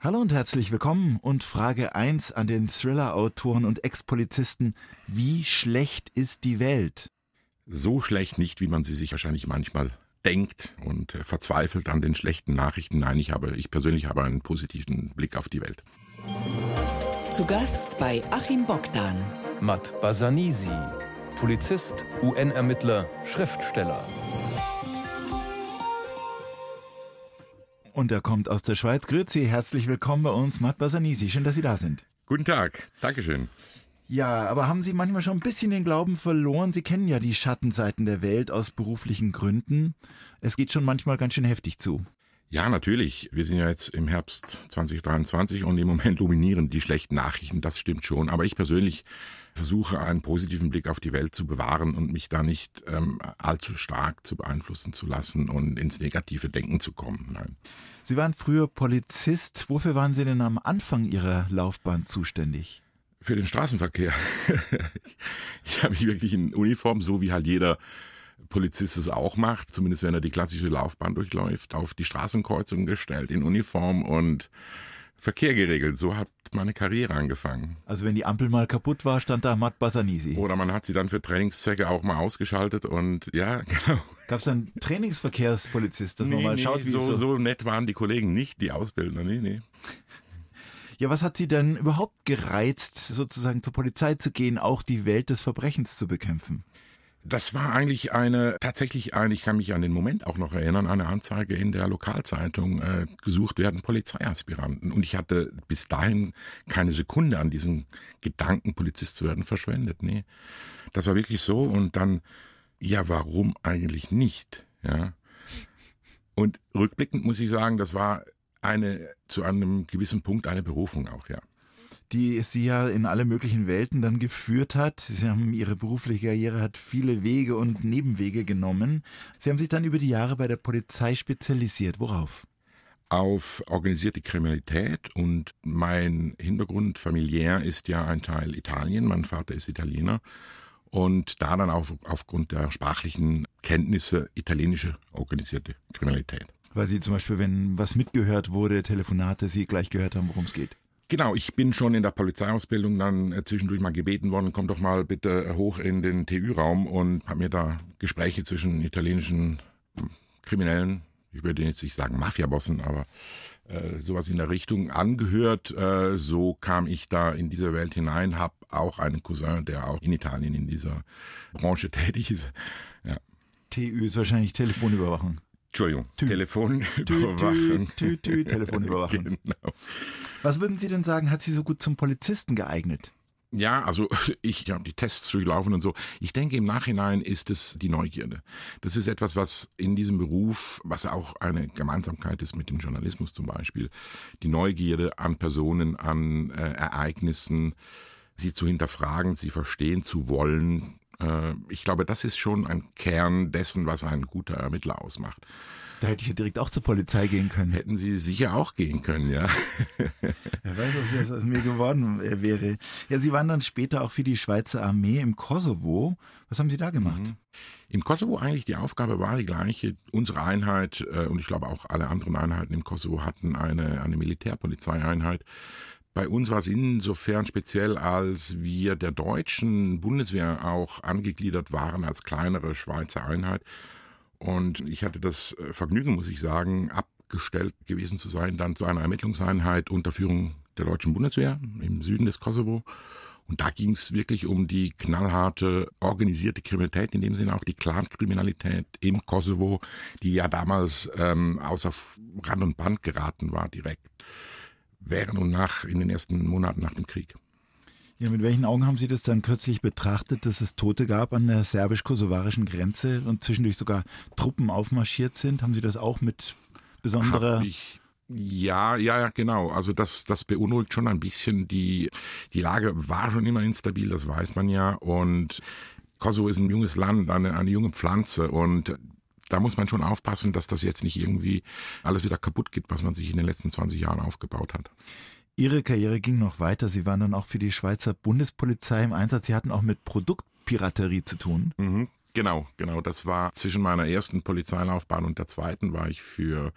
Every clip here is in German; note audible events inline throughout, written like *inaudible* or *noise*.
Hallo und herzlich willkommen und Frage 1 an den Thriller-Autoren und Ex-Polizisten. Wie schlecht ist die Welt? So schlecht nicht, wie man sie sich wahrscheinlich manchmal denkt und äh, verzweifelt an den schlechten Nachrichten. Nein, ich habe, ich persönlich habe einen positiven Blick auf die Welt. Zu Gast bei Achim Bogdan. Matt Basanisi, Polizist, UN-Ermittler, Schriftsteller. Und er kommt aus der Schweiz. Grüezi, herzlich willkommen bei uns, Matt Basanisi. Schön, dass Sie da sind. Guten Tag, Dankeschön. Ja, aber haben Sie manchmal schon ein bisschen den Glauben verloren? Sie kennen ja die Schattenseiten der Welt aus beruflichen Gründen. Es geht schon manchmal ganz schön heftig zu. Ja, natürlich. Wir sind ja jetzt im Herbst 2023 und im Moment *laughs* dominieren die schlechten Nachrichten. Das stimmt schon. Aber ich persönlich versuche einen positiven Blick auf die Welt zu bewahren und mich da nicht ähm, allzu stark zu beeinflussen zu lassen und ins negative Denken zu kommen. Nein. Sie waren früher Polizist. Wofür waren Sie denn am Anfang Ihrer Laufbahn zuständig? Für den Straßenverkehr. *laughs* ich habe mich wirklich in Uniform, so wie halt jeder Polizist es auch macht, zumindest wenn er die klassische Laufbahn durchläuft, auf die Straßenkreuzung gestellt in Uniform und Verkehr geregelt. So hat meine Karriere angefangen. Also wenn die Ampel mal kaputt war, stand da Matt Basanisi. Oder man hat sie dann für Trainingszwecke auch mal ausgeschaltet und ja, *laughs* genau. Gab es dann Trainingsverkehrspolizist, dass nee, man mal nee, schaut, wie so, so... so nett waren die Kollegen nicht, die Ausbildner, nee, nee. Ja, was hat Sie denn überhaupt gereizt, sozusagen zur Polizei zu gehen, auch die Welt des Verbrechens zu bekämpfen? Das war eigentlich eine, tatsächlich eine, ich kann mich an den Moment auch noch erinnern, eine Anzeige in der Lokalzeitung, äh, gesucht werden Polizeiaspiranten. Und ich hatte bis dahin keine Sekunde an diesen Gedanken, Polizist zu werden, verschwendet. Nee, das war wirklich so. Und dann, ja, warum eigentlich nicht? Ja. Und rückblickend muss ich sagen, das war eine, zu einem gewissen Punkt eine Berufung auch, ja die sie ja in alle möglichen Welten dann geführt hat. Sie haben ihre berufliche Karriere hat viele Wege und Nebenwege genommen. Sie haben sich dann über die Jahre bei der Polizei spezialisiert. Worauf? Auf organisierte Kriminalität und mein Hintergrund familiär ist ja ein Teil Italien. Mein Vater ist Italiener und da dann auch aufgrund der sprachlichen Kenntnisse italienische organisierte Kriminalität. Weil Sie zum Beispiel, wenn was mitgehört wurde, Telefonate, Sie gleich gehört haben, worum es geht. Genau, ich bin schon in der Polizeiausbildung dann äh, zwischendurch mal gebeten worden, komm doch mal bitte hoch in den TÜ-Raum und habe mir da Gespräche zwischen italienischen hm, Kriminellen, ich würde jetzt nicht sagen Mafiabossen, aber äh, sowas in der Richtung angehört. Äh, so kam ich da in diese Welt hinein, habe auch einen Cousin, der auch in Italien in dieser Branche *laughs* tätig ist. Ja. TÜ ist wahrscheinlich Telefonüberwachung. Entschuldigung, Telefonüberwachung. Tü, tü, tü, Telefonüberwachung. genau. Was würden Sie denn sagen, hat Sie so gut zum Polizisten geeignet? Ja, also *laughs* ich habe die Tests durchlaufen und so. Ich denke, im Nachhinein ist es die Neugierde. Das ist etwas, was in diesem Beruf, was auch eine Gemeinsamkeit ist mit dem Journalismus zum Beispiel, die Neugierde an Personen, an äh, Ereignissen, sie zu hinterfragen, sie verstehen zu wollen, ich glaube, das ist schon ein Kern dessen, was ein guter Ermittler ausmacht. Da hätte ich ja direkt auch zur Polizei gehen können. Hätten Sie sicher auch gehen können, ja. *laughs* Wer weiß, was aus mir geworden äh, wäre. Ja, Sie waren dann später auch für die Schweizer Armee im Kosovo. Was haben Sie da gemacht? Mhm. Im Kosovo eigentlich die Aufgabe war die gleiche. Unsere Einheit äh, und ich glaube auch alle anderen Einheiten im Kosovo hatten eine, eine Militärpolizeieinheit. Bei uns war es insofern speziell, als wir der deutschen Bundeswehr auch angegliedert waren als kleinere Schweizer Einheit. Und ich hatte das äh, Vergnügen, muss ich sagen, abgestellt gewesen zu sein, dann zu einer Ermittlungseinheit unter Führung der deutschen Bundeswehr im Süden des Kosovo. Und da ging es wirklich um die knallharte organisierte Kriminalität, in dem Sinne auch die Clankriminalität im Kosovo, die ja damals ähm, außer Rand und Band geraten war direkt während und nach, in den ersten Monaten nach dem Krieg. Ja, mit welchen Augen haben Sie das dann kürzlich betrachtet, dass es Tote gab an der serbisch-kosovarischen Grenze und zwischendurch sogar Truppen aufmarschiert sind? Haben Sie das auch mit besonderer... Ja, ja, ja, genau. Also das, das beunruhigt schon ein bisschen. Die, die Lage war schon immer instabil, das weiß man ja. Und Kosovo ist ein junges Land, eine, eine junge Pflanze und da muss man schon aufpassen, dass das jetzt nicht irgendwie alles wieder kaputt geht, was man sich in den letzten 20 Jahren aufgebaut hat. Ihre Karriere ging noch weiter. Sie waren dann auch für die Schweizer Bundespolizei im Einsatz. Sie hatten auch mit Produktpiraterie zu tun. Mhm, genau, genau. Das war zwischen meiner ersten Polizeilaufbahn und der zweiten war ich für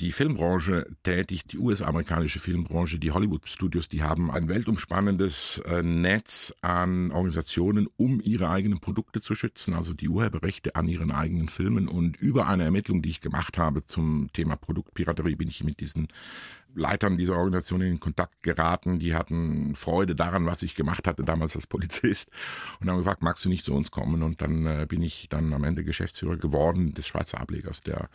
die Filmbranche tätig, die US-amerikanische Filmbranche, die Hollywood-Studios, die haben ein weltumspannendes äh, Netz an Organisationen, um ihre eigenen Produkte zu schützen, also die Urheberrechte an ihren eigenen Filmen. Und über eine Ermittlung, die ich gemacht habe zum Thema Produktpiraterie, bin ich mit diesen Leitern dieser Organisation in Kontakt geraten. Die hatten Freude daran, was ich gemacht hatte damals als Polizist und haben gefragt, magst du nicht zu uns kommen? Und dann äh, bin ich dann am Ende Geschäftsführer geworden des Schweizer Ablegers der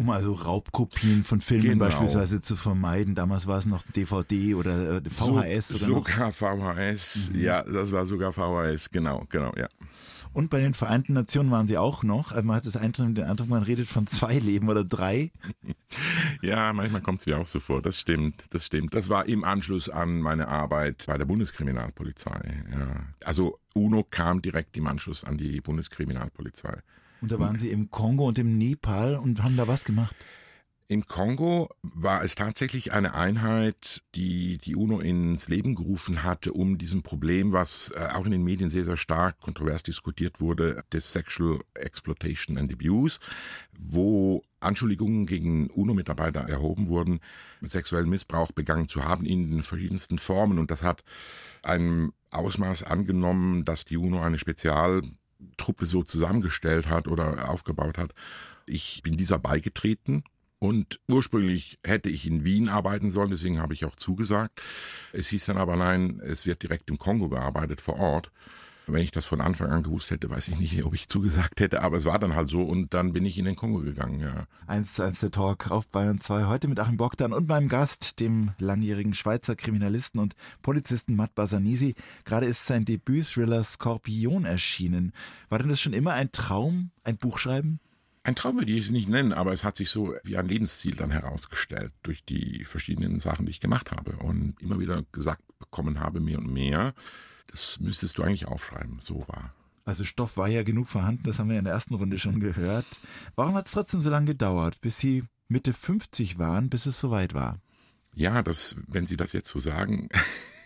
um also Raubkopien von Filmen genau. beispielsweise zu vermeiden. Damals war es noch DVD oder VHS. So, oder sogar noch? VHS, mhm. ja, das war sogar VHS, genau, genau, ja. Und bei den Vereinten Nationen waren sie auch noch. Also man hat das Eindruck, den Eindruck, man redet von zwei Leben oder drei. *laughs* Ja, manchmal kommt es mir auch so vor. Das stimmt, das stimmt. Das war im Anschluss an meine Arbeit bei der Bundeskriminalpolizei. Ja. Also UNO kam direkt im Anschluss an die Bundeskriminalpolizei. Und da waren Sie im Kongo und im Nepal und haben da was gemacht? Im Kongo war es tatsächlich eine Einheit, die die UNO ins Leben gerufen hatte, um diesem Problem, was äh, auch in den Medien sehr, sehr stark kontrovers diskutiert wurde, des Sexual Exploitation and Abuse, wo Anschuldigungen gegen UNO-Mitarbeiter erhoben wurden, sexuellen Missbrauch begangen zu haben in den verschiedensten Formen. Und das hat ein Ausmaß angenommen, dass die UNO eine Spezialtruppe so zusammengestellt hat oder aufgebaut hat. Ich bin dieser beigetreten und ursprünglich hätte ich in Wien arbeiten sollen, deswegen habe ich auch zugesagt. Es hieß dann aber nein, es wird direkt im Kongo gearbeitet vor Ort. Wenn ich das von Anfang an gewusst hätte, weiß ich nicht, ob ich zugesagt hätte, aber es war dann halt so und dann bin ich in den Kongo gegangen, ja. Eins zu eins der Talk auf Bayern 2 heute mit Achim Bogdan und meinem Gast, dem langjährigen Schweizer Kriminalisten und Polizisten Matt Basanisi. Gerade ist sein Debüt-Thriller Skorpion erschienen. War denn das schon immer ein Traum, ein Buch schreiben? Ein Traum würde ich es nicht nennen, aber es hat sich so wie ein Lebensziel dann herausgestellt durch die verschiedenen Sachen, die ich gemacht habe und immer wieder gesagt bekommen habe, mehr und mehr, das müsstest du eigentlich aufschreiben, so war. Also Stoff war ja genug vorhanden, das haben wir in der ersten Runde schon gehört. Warum hat es trotzdem so lange gedauert, bis Sie Mitte 50 waren, bis es soweit war? Ja, das, wenn Sie das jetzt so sagen, *laughs*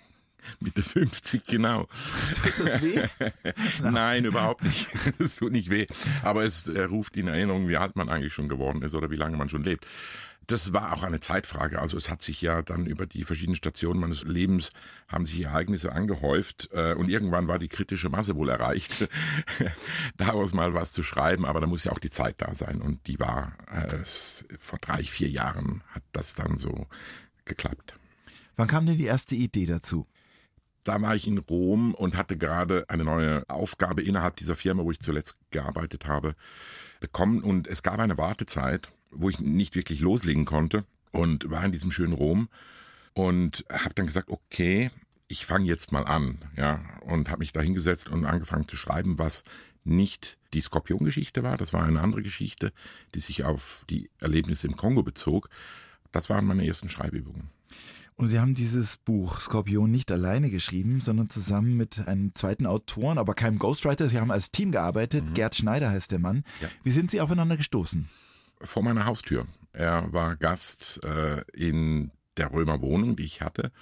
*laughs* Mitte 50, genau. Tut das weh? *laughs* Nein, überhaupt nicht. *laughs* Es tut nicht weh. Aber es äh, ruft in Erinnerung, wie alt man eigentlich schon geworden ist oder wie lange man schon lebt. Das war auch eine Zeitfrage. Also es hat sich ja dann über die verschiedenen Stationen meines Lebens haben sich Ereignisse angehäuft äh, und irgendwann war die kritische Masse wohl erreicht, daraus mal was zu schreiben. Aber da muss ja auch die Zeit da sein und die war äh, vor drei, vier Jahren hat das dann so geklappt. Wann kam denn die erste Idee dazu? Da war ich in Rom und hatte gerade eine neue Aufgabe innerhalb dieser Firma, wo ich zuletzt gearbeitet habe, bekommen. Und es gab eine Wartezeit, wo ich nicht wirklich loslegen konnte und war in diesem schönen Rom und habe dann gesagt, okay, ich fange jetzt mal an, ja, und habe mich da hingesetzt und angefangen zu schreiben, was nicht die Skorpiongeschichte war, das war eine andere Geschichte, die sich auf die Erlebnisse im Kongo bezog. Das waren meine ersten Schreibübungen. Und Sie haben dieses Buch Skorpion nicht alleine geschrieben, sondern zusammen mit einem zweiten Autoren, aber keinem Ghostwriter. Sie haben als Team gearbeitet. Mhm. Gerd Schneider heißt der Mann. Ja. Wie sind Sie aufeinander gestoßen? Vor meiner Haustür. Er war Gast äh, in der Römer Wohnung, die ich hatte.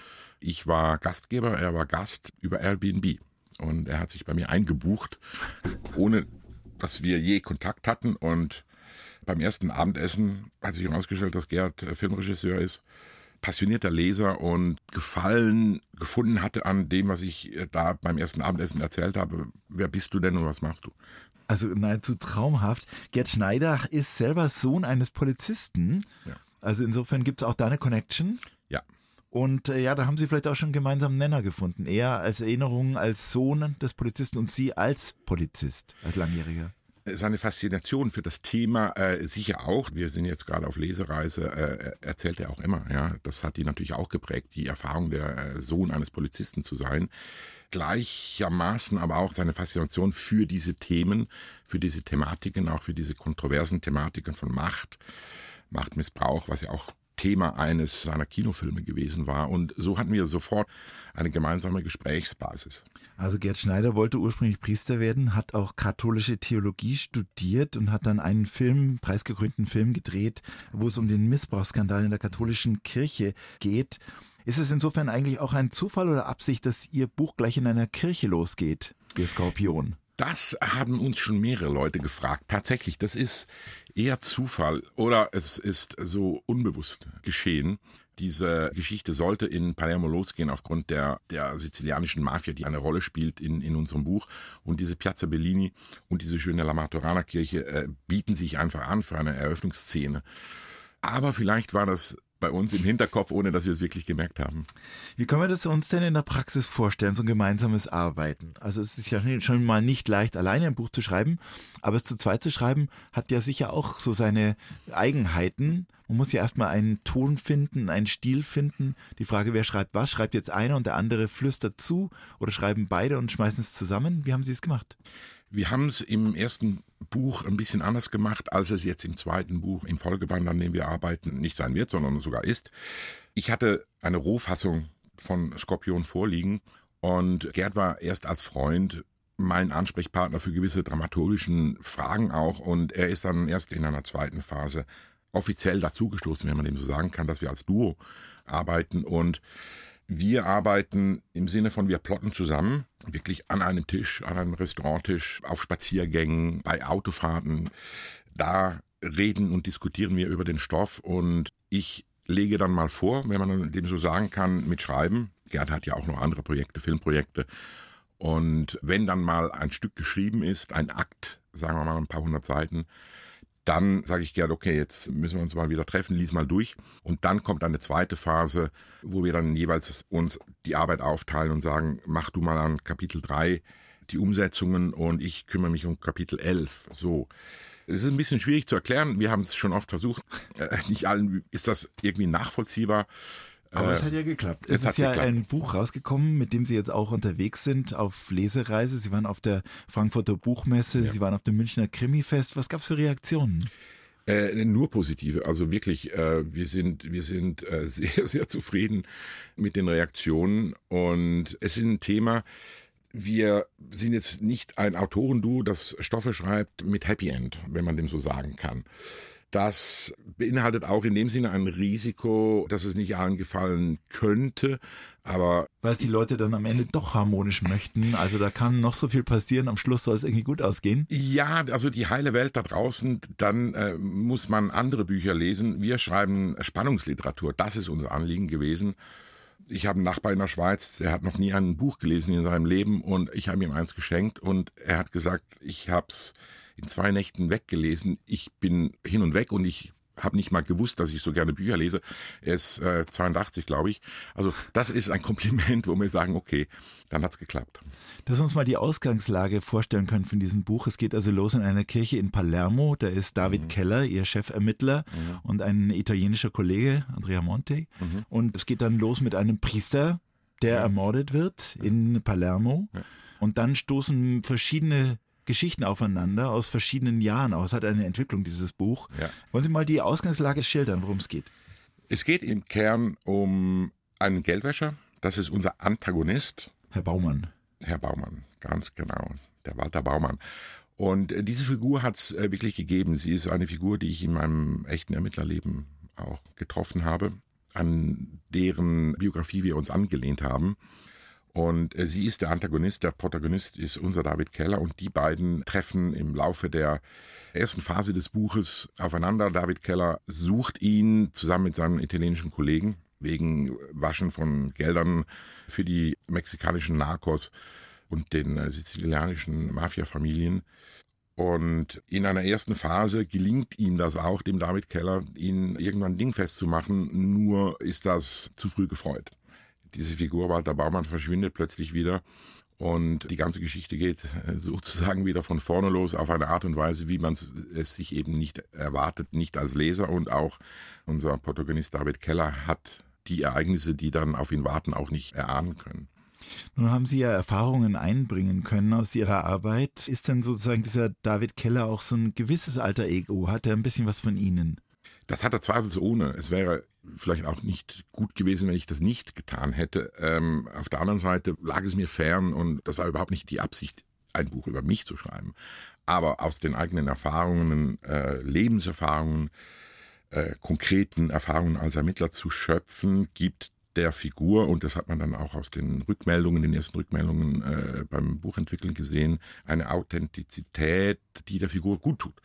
Ich war Gastgeber, er war Gast über Airbnb. Und er hat sich bei mir eingebucht, ohne dass wir je Kontakt hatten. Und beim ersten Abendessen hat sich herausgestellt, dass Gerd Filmregisseur ist passionierter Leser und Gefallen gefunden hatte an dem, was ich äh, da beim ersten Abendessen erzählt habe. Wer bist du denn und was machst du? Also nahezu traumhaft. Gerd Schneider ist selber Sohn eines Polizisten. Ja. Also insofern gibt es auch da eine Connection. Ja. Und äh, ja, da haben Sie vielleicht auch schon einen gemeinsamen Nenner gefunden. Er als Erinnerung als Sohn des Polizisten und Sie als Polizist, als Langjähriger seine Faszination für das Thema äh, sicher auch. Wir sind jetzt gerade auf Lesereise, äh, erzählt er auch immer. Ja, das hat ihn natürlich auch geprägt, die Erfahrung der äh, Sohn eines Polizisten zu sein. Gleichermaßen aber auch seine Faszination für diese Themen, für diese Thematiken, auch für diese kontroversen Thematiken von Macht, Machtmissbrauch, was ja auch Thema eines seiner Kinofilme gewesen war. Und so hatten wir sofort eine gemeinsame Gesprächsbasis. Also Gerd Schneider wollte ursprünglich Priester werden, hat auch katholische Theologie studiert und hat dann einen Film, preisgekrönten Film gedreht, wo es um den Missbrauchsskandal in der katholischen Kirche geht. Ist es insofern eigentlich auch ein Zufall oder Absicht, dass Ihr Buch gleich in einer Kirche losgeht, Ihr Skorpion? Das haben uns schon mehrere Leute gefragt. Tatsächlich, das ist eher Zufall oder es ist so unbewusst geschehen. Diese Geschichte sollte in Palermo losgehen aufgrund der, der sizilianischen Mafia, die eine Rolle spielt in, in unserem Buch. Und diese Piazza Bellini und diese schöne La Martorana Kirche äh, bieten sich einfach an für eine Eröffnungsszene. Aber vielleicht war das bei uns im Hinterkopf, ohne dass wir es wirklich gemerkt haben. Wie können wir das uns denn in der Praxis vorstellen, so ein gemeinsames Arbeiten? Also es ist ja schon mal nicht leicht, alleine ein Buch zu schreiben, aber es zu zweit zu schreiben, hat ja sicher auch so seine Eigenheiten. Man muss ja erstmal einen Ton finden, einen Stil finden. Die Frage, wer schreibt was? Schreibt jetzt einer und der andere flüstert zu oder schreiben beide und schmeißen es zusammen? Wie haben Sie es gemacht? Wir haben es im ersten Buch ein bisschen anders gemacht, als es jetzt im zweiten Buch, im Folgeband, an dem wir arbeiten, nicht sein wird, sondern sogar ist. Ich hatte eine Rohfassung von Skorpion vorliegen und Gerd war erst als Freund mein Ansprechpartner für gewisse dramaturgischen Fragen auch und er ist dann erst in einer zweiten Phase offiziell dazugestoßen, wenn man dem so sagen kann, dass wir als Duo arbeiten und wir arbeiten im Sinne von wir plotten zusammen, wirklich an einem Tisch, an einem Restauranttisch, auf Spaziergängen, bei Autofahrten. Da reden und diskutieren wir über den Stoff und ich lege dann mal vor, wenn man dem so sagen kann, mit Schreiben. Gerd hat ja auch noch andere Projekte, Filmprojekte. Und wenn dann mal ein Stück geschrieben ist, ein Akt, sagen wir mal ein paar hundert Seiten, dann sage ich gerne, okay, jetzt müssen wir uns mal wieder treffen, lies mal durch. Und dann kommt eine zweite Phase, wo wir dann jeweils uns die Arbeit aufteilen und sagen, mach du mal an Kapitel 3 die Umsetzungen und ich kümmere mich um Kapitel 11. So. Es ist ein bisschen schwierig zu erklären. Wir haben es schon oft versucht. Äh, nicht allen ist das irgendwie nachvollziehbar. Aber äh, es hat ja geklappt. Es, es ist ja geklappt. ein Buch rausgekommen, mit dem Sie jetzt auch unterwegs sind auf Lesereise. Sie waren auf der Frankfurter Buchmesse, ja. Sie waren auf dem Münchner Krimifest. Was gab es für Reaktionen? Äh, nur positive. Also wirklich, äh, wir sind, wir sind äh, *laughs* sehr, sehr zufrieden mit den Reaktionen. Und es ist ein Thema, wir sind jetzt nicht ein Autorenduo, das Stoffe schreibt mit Happy End, wenn man dem so sagen kann. Das beinhaltet auch in dem Sinne ein Risiko, dass es nicht allen gefallen könnte, aber. Weil die Leute dann am Ende doch harmonisch möchten. Also da kann noch so viel passieren, am Schluss soll es irgendwie gut ausgehen. Ja, also die heile Welt da draußen, dann äh, muss man andere Bücher lesen. Wir schreiben Spannungsliteratur, das ist unser Anliegen gewesen. Ich habe einen Nachbar in der Schweiz, der hat noch nie ein Buch gelesen in seinem Leben und ich habe ihm eins geschenkt und er hat gesagt, ich habe es in zwei Nächten weggelesen. Ich bin hin und weg und ich habe nicht mal gewusst, dass ich so gerne Bücher lese. Er ist äh, 82, glaube ich. Also das ist ein Kompliment, wo wir sagen, okay, dann hat's geklappt. Dass wir uns mal die Ausgangslage vorstellen können von diesem Buch. Es geht also los in einer Kirche in Palermo. Da ist David mhm. Keller, ihr Chefermittler mhm. und ein italienischer Kollege, Andrea Monte. Mhm. Und es geht dann los mit einem Priester, der ja. ermordet wird in Palermo. Ja. Und dann stoßen verschiedene Geschichten aufeinander aus verschiedenen Jahren aus. Hat eine Entwicklung, dieses Buch. Ja. Wollen Sie mal die Ausgangslage schildern, worum es geht? Es geht im Kern um einen Geldwäscher. Das ist unser Antagonist. Herr Baumann. Herr Baumann, ganz genau. Der Walter Baumann. Und äh, diese Figur hat es äh, wirklich gegeben. Sie ist eine Figur, die ich in meinem echten Ermittlerleben auch getroffen habe, an deren Biografie wir uns angelehnt haben. Und äh, sie ist der Antagonist, der Protagonist ist unser David Keller und die beiden treffen im Laufe der ersten Phase des Buches aufeinander. David Keller sucht ihn zusammen mit seinen italienischen Kollegen wegen Waschen von Geldern für die mexikanischen Narcos und den äh, sizilianischen Mafia-Familien. Und in einer ersten Phase gelingt ihm das auch, dem David Keller, ihn irgendwann dingfest zu machen, nur ist das zu früh gefreut diese Figur Walter Baumann verschwindet plötzlich wieder und die ganze Geschichte geht äh, sozusagen wieder von vorne los auf eine Art und Weise, wie man es sich eben nicht erwartet, nicht als Leser. Und auch unser Protagonist David Keller hat die Ereignisse, die dann auf ihn warten, auch nicht erahnen können. Nun haben Sie ja Erfahrungen einbringen können aus Ihrer Arbeit. Ist denn sozusagen dieser David Keller auch so ein gewisses alter Ego? Hat er ein bisschen was von Ihnen? Das hat er zweifelsohne. Es wäre vielleicht auch nicht gut gewesen, wenn ich das nicht getan hätte. Ähm, auf der anderen Seite lag es mir fern und das war überhaupt nicht die Absicht, ein Buch über mich zu schreiben. Aber aus den eigenen Erfahrungen, äh, Lebenserfahrungen, äh, konkreten Erfahrungen als Ermittler zu schöpfen, gibt der Figur, und das hat man dann auch aus den Rückmeldungen, den ersten Rückmeldungen äh, beim Buchentwickeln gesehen, eine Authentizität, die der Figur gut tut.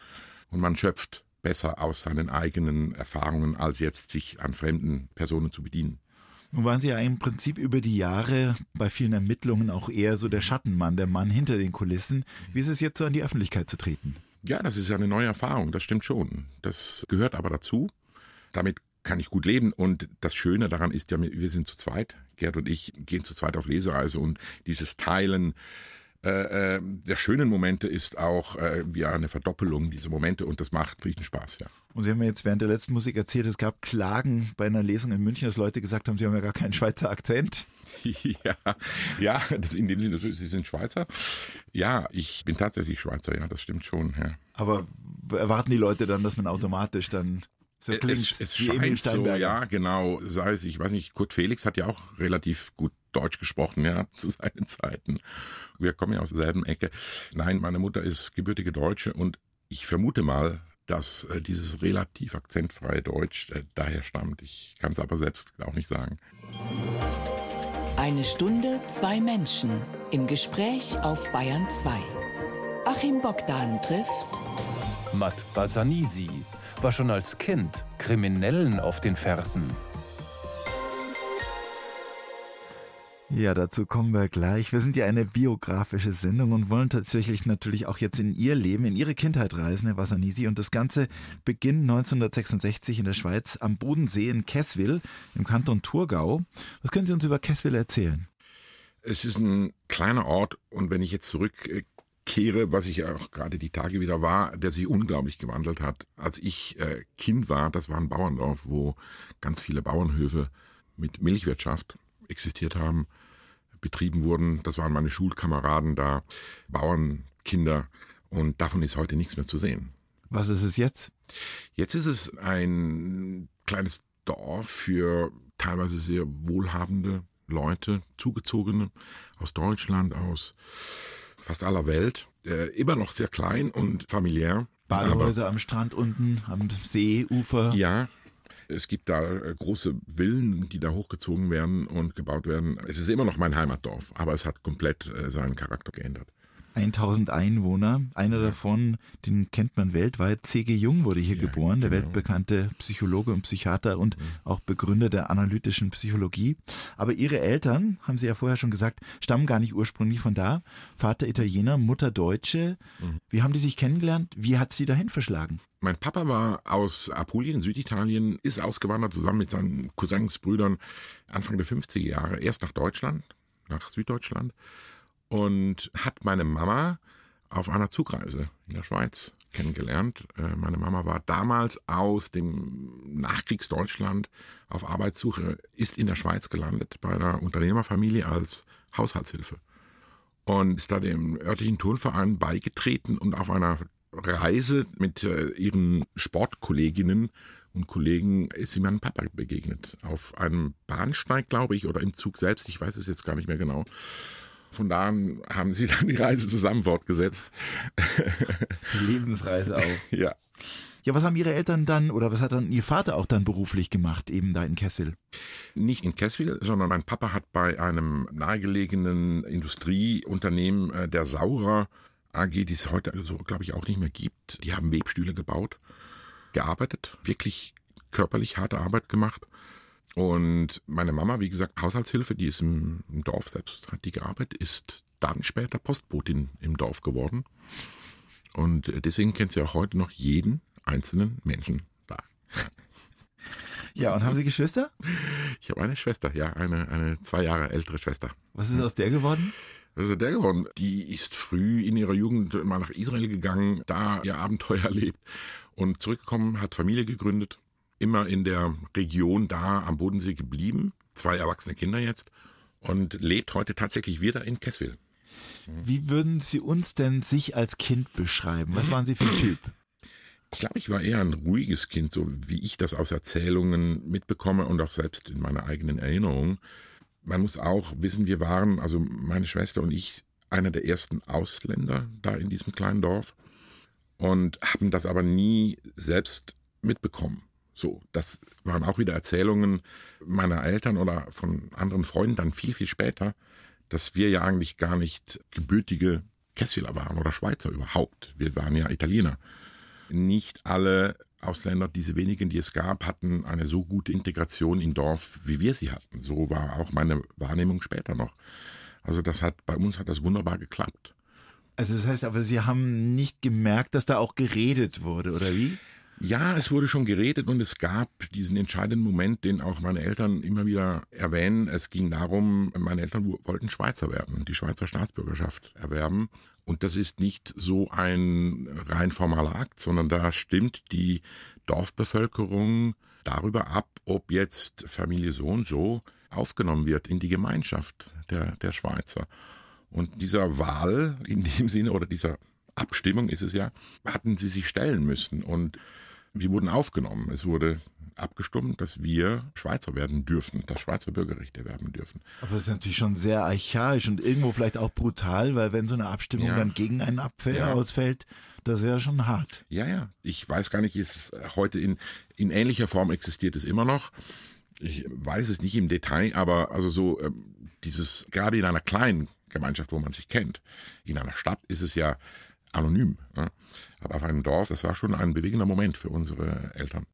Und man schöpft besser aus seinen eigenen Erfahrungen, als jetzt sich an fremden Personen zu bedienen. Nun waren Sie ja im Prinzip über die Jahre bei vielen Ermittlungen auch eher so der Schattenmann, der Mann hinter den Kulissen. Wie ist es jetzt so an die Öffentlichkeit zu treten? Ja, das ist ja eine neue Erfahrung, das stimmt schon. Das gehört aber dazu. Damit kann ich gut leben. Und das Schöne daran ist ja, wir sind zu zweit. Gerd und ich gehen zu zweit auf Lesereise und dieses Teilen äh, äh, der schönen Momente ist auch äh, ja eine Verdoppelung dieser Momente und das macht riesen Spaß, ja. Und Sie haben mir jetzt während der letzten Musik erzählt, es gab Klagen bei einer Lesung in München, dass Leute gesagt haben, Sie haben ja gar keinen Schweizer Akzent. *laughs* Ja, ja, das in dem Sinne, Sie sind Schweizer. Ja, ich bin tatsächlich Schweizer, ja, das stimmt schon, ja. Aber erwarten die Leute dann, dass man automatisch dann so klingt es, es wie Emil Steinberger. So, ja, genau. Sei es, ich weiß nicht, Kurt Felix hat ja auch relativ gut Deutsch gesprochen, ja, *laughs* zu seinen Zeiten. Wir kommen ja aus derselben Ecke. Nein, meine Mutter ist gebürtige Deutsche und ich vermute mal, dass äh, dieses relativ akzentfreie Deutsch äh, daher stammt. Ich kann es aber selbst auch nicht sagen. Eine Stunde, zwei Menschen im Gespräch auf Bayern 2. Achim Bogdan trifft Matt Basanisi war schon als Kind Kriminellen auf den Fersen. Ja, dazu kommen wir gleich. Wir sind ja eine biografische Sendung und wollen tatsächlich natürlich auch jetzt in Ihr Leben, in Ihre Kindheit reisen, Herr Wassanisi. Und das Ganze beginnt 1966 in der Schweiz am Bodensee in Kesswil im Kanton Thurgau. Was können Sie uns über Kesswil erzählen? Es ist ein kleiner Ort und wenn ich jetzt zurückkehre, was ich ja auch gerade die Tage wieder war, der sich unglaublich gewandelt hat. Als ich äh, Kind war, das war ein Bauerndorf, wo ganz viele Bauernhöfe mit Milchwirtschaft existiert haben, betrieben wurden. Das waren meine Schulkameraden da, Bauernkinder. Und davon ist heute nichts mehr zu sehen. Was ist es jetzt? Jetzt ist es ein kleines Dorf für teilweise sehr wohlhabende Leute, zugezogene aus Deutschland, aus fast aller Welt. Äh, immer noch sehr klein und familiär. Badehäuser am Strand unten, am Seeufer. Ja, es gibt da äh, große Villen, die da hochgezogen werden und gebaut werden. Es ist immer noch mein Heimatdorf, aber es hat komplett äh, seinen Charakter geändert. 1000 Einwohner. Einer davon, den kennt man weltweit. C.G. Jung wurde hier ja, geboren, der genau. weltbekannte Psychologe und Psychiater und auch Begründer der analytischen Psychologie. Aber ihre Eltern, haben Sie ja vorher schon gesagt, stammen gar nicht ursprünglich von da. Vater Italiener, Mutter Deutsche. Mhm. Wie haben die sich kennengelernt? Wie hat sie dahin verschlagen? Mein Papa war aus Apulien, Süditalien, ist ausgewandert zusammen mit seinen Cousins, Brüdern Anfang der 50er Jahre erst nach Deutschland, nach Süddeutschland und hat meine Mama auf einer Zugreise in der Schweiz kennengelernt. Äh, meine Mama war damals aus dem Nachkriegsdeutschland auf Arbeitssuche, ist in der Schweiz gelandet bei einer Unternehmerfamilie als Haushaltshilfe und ist da dem örtlichen Turnverein beigetreten und auf einer Reise mit äh, ihren Sportkolleginnen und Kollegen ist sie meinem Papa begegnet. Auf einem Bahnsteig, glaube ich, oder im Zug selbst, ich weiß es jetzt gar nicht mehr genau. Von da an haben sie dann die Reise zusammen fortgesetzt. Die Lebensreise auch. *laughs* Ja. Ja, was haben Ihre Eltern dann oder was hat dann Ihr Vater auch dann beruflich gemacht, eben da in Kesswil? Nicht in Kesswil, sondern mein Papa hat bei einem nahegelegenen Industrieunternehmen äh, der Saurer AG, die es heute so, glaube ich, auch nicht mehr gibt. Die haben Webstühle gebaut, gearbeitet, wirklich körperlich harte Arbeit gemacht. Und meine Mama, wie gesagt, Haushaltshilfe, die ist im, im Dorf selbst, hat die gearbeitet, ist dann später Postbotin im Dorf geworden. Und deswegen kennt sie auch heute noch jeden einzelnen Menschen da. *laughs* Ja, und haben Sie Geschwister? Ich habe eine Schwester, ja, eine, eine zwei Jahre ältere Schwester. Was ist aus der geworden? Also der geworden, die ist früh in ihrer Jugend mal nach Israel gegangen, da ihr Abenteuer *laughs* erlebt und zurückgekommen, hat Familie gegründet, immer in der Region da am Bodensee geblieben, zwei erwachsene Kinder jetzt und lebt heute tatsächlich wieder in Kesswil. Wie würden Sie uns denn sich als Kind beschreiben? Was waren Sie für ein *clears throat* Typ? Ich glaube, ich war eher ein ruhiges Kind, so wie ich das aus Erzählungen mitbekomme und auch selbst in meiner eigenen Erinnerung. Man muss auch wissen, wir waren, also meine Schwester und ich, einer der ersten Ausländer da in diesem kleinen Dorf und haben das aber nie selbst mitbekommen, So, das waren auch wieder Erzählungen meiner Eltern oder von anderen Freunden dann viel, viel später, dass wir ja eigentlich gar nicht gebürtige Kessler waren oder Schweizer überhaupt. Wir waren ja Italiener. Nicht alle Ausländer, diese wenigen, die es gab, hatten eine so gute Integration in Dorf, wie wir sie hatten. So war auch meine Wahrnehmung später noch. Also das hat bei uns hat das wunderbar geklappt. Also das heißt aber, Sie haben nicht gemerkt, dass da auch geredet wurde, oder wie? Ja, es wurde schon geredet und es gab diesen entscheidenden Moment, den auch meine Eltern immer wieder erwähnen. Es ging darum, meine Eltern wollten Schweizer werden, die Schweizer Staatsbürgerschaft erwerben. Und das ist nicht so ein rein formaler Akt, sondern da stimmt die Dorfbevölkerung darüber ab, ob jetzt Familie so und so aufgenommen wird in die Gemeinschaft der, der Schweizer. Und dieser Wahl in dem Sinne oder dieser Abstimmung ist es ja, hatten sie sich stellen müssen. Und wir wurden aufgenommen. Es wurde abgestimmt, dass wir Schweizer werden dürfen, dass Schweizer Bürgerrechte erwerben dürfen. Aber das ist natürlich schon sehr archaisch und irgendwo vielleicht auch brutal, weil wenn so eine Abstimmung ja. dann gegen einen Abwehr ja. ausfällt, das ist ja schon hart. Ja, ja. Ich weiß gar nicht, ist heute in, in ähnlicher Form existiert es immer noch. Ich weiß es nicht im Detail, aber also so ähm, dieses, gerade in einer kleinen Gemeinschaft, wo man sich kennt, in einer Stadt ist es ja anonym. Ne? Aber auf einem Dorf, das war schon ein bewegender Moment für unsere Eltern.